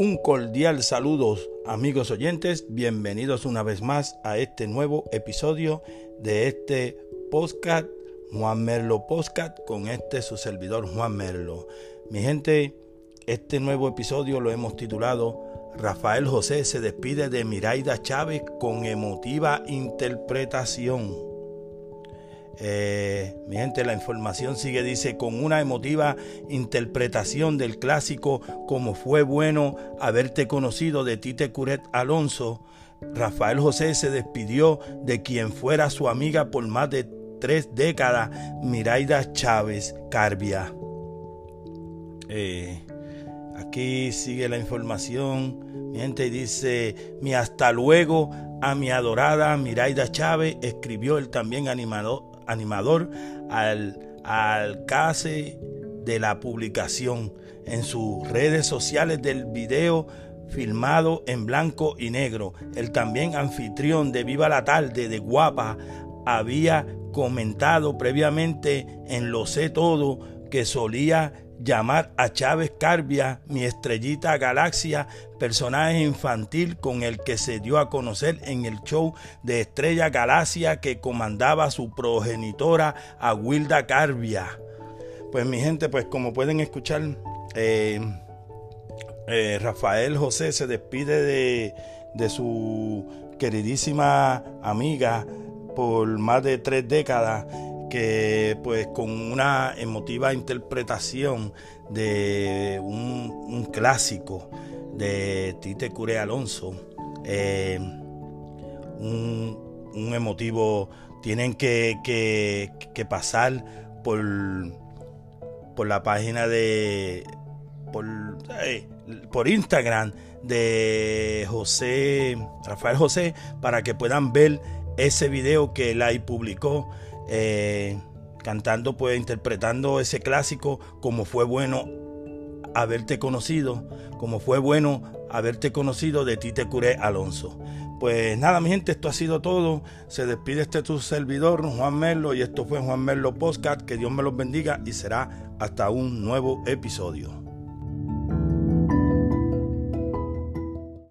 Un cordial saludo amigos oyentes, bienvenidos una vez más a este nuevo episodio de este podcast Juan Merlo Podcast con este su servidor Juan Merlo. Mi gente, este nuevo episodio lo hemos titulado Rafael José se despide de Miraida Chávez con emotiva interpretación. Eh, mi gente, la información sigue, dice, con una emotiva interpretación del clásico Como fue bueno haberte conocido de Tite Curet Alonso, Rafael José se despidió de quien fuera su amiga por más de tres décadas, Miraida Chávez Carbia. Eh, aquí sigue la información. Mi gente dice, mi hasta luego a mi adorada Miraida Chávez, escribió el también animador animador al alcance de la publicación en sus redes sociales del video filmado en blanco y negro. El también anfitrión de Viva la Tarde de Guapa había comentado previamente en Lo sé todo que solía llamar a Chávez Carbia mi estrellita galaxia, personaje infantil con el que se dio a conocer en el show de Estrella Galaxia que comandaba su progenitora Aguilda Carbia. Pues mi gente, pues como pueden escuchar, eh, eh, Rafael José se despide de, de su queridísima amiga por más de tres décadas que pues con una emotiva interpretación de un, clásico de Tite Cure Alonso, eh, un, emotivo, tienen que, que, pasar por, por la página de, por, eh, por Instagram de José, Rafael José, para que puedan ver ese video que él ahí publicó eh, cantando, pues interpretando ese clásico, como fue bueno haberte conocido, como fue bueno haberte conocido de ti te curé Alonso. Pues nada, mi gente, esto ha sido todo. Se despide este tu servidor, Juan Merlo, y esto fue Juan Merlo Postcard. Que Dios me los bendiga y será hasta un nuevo episodio.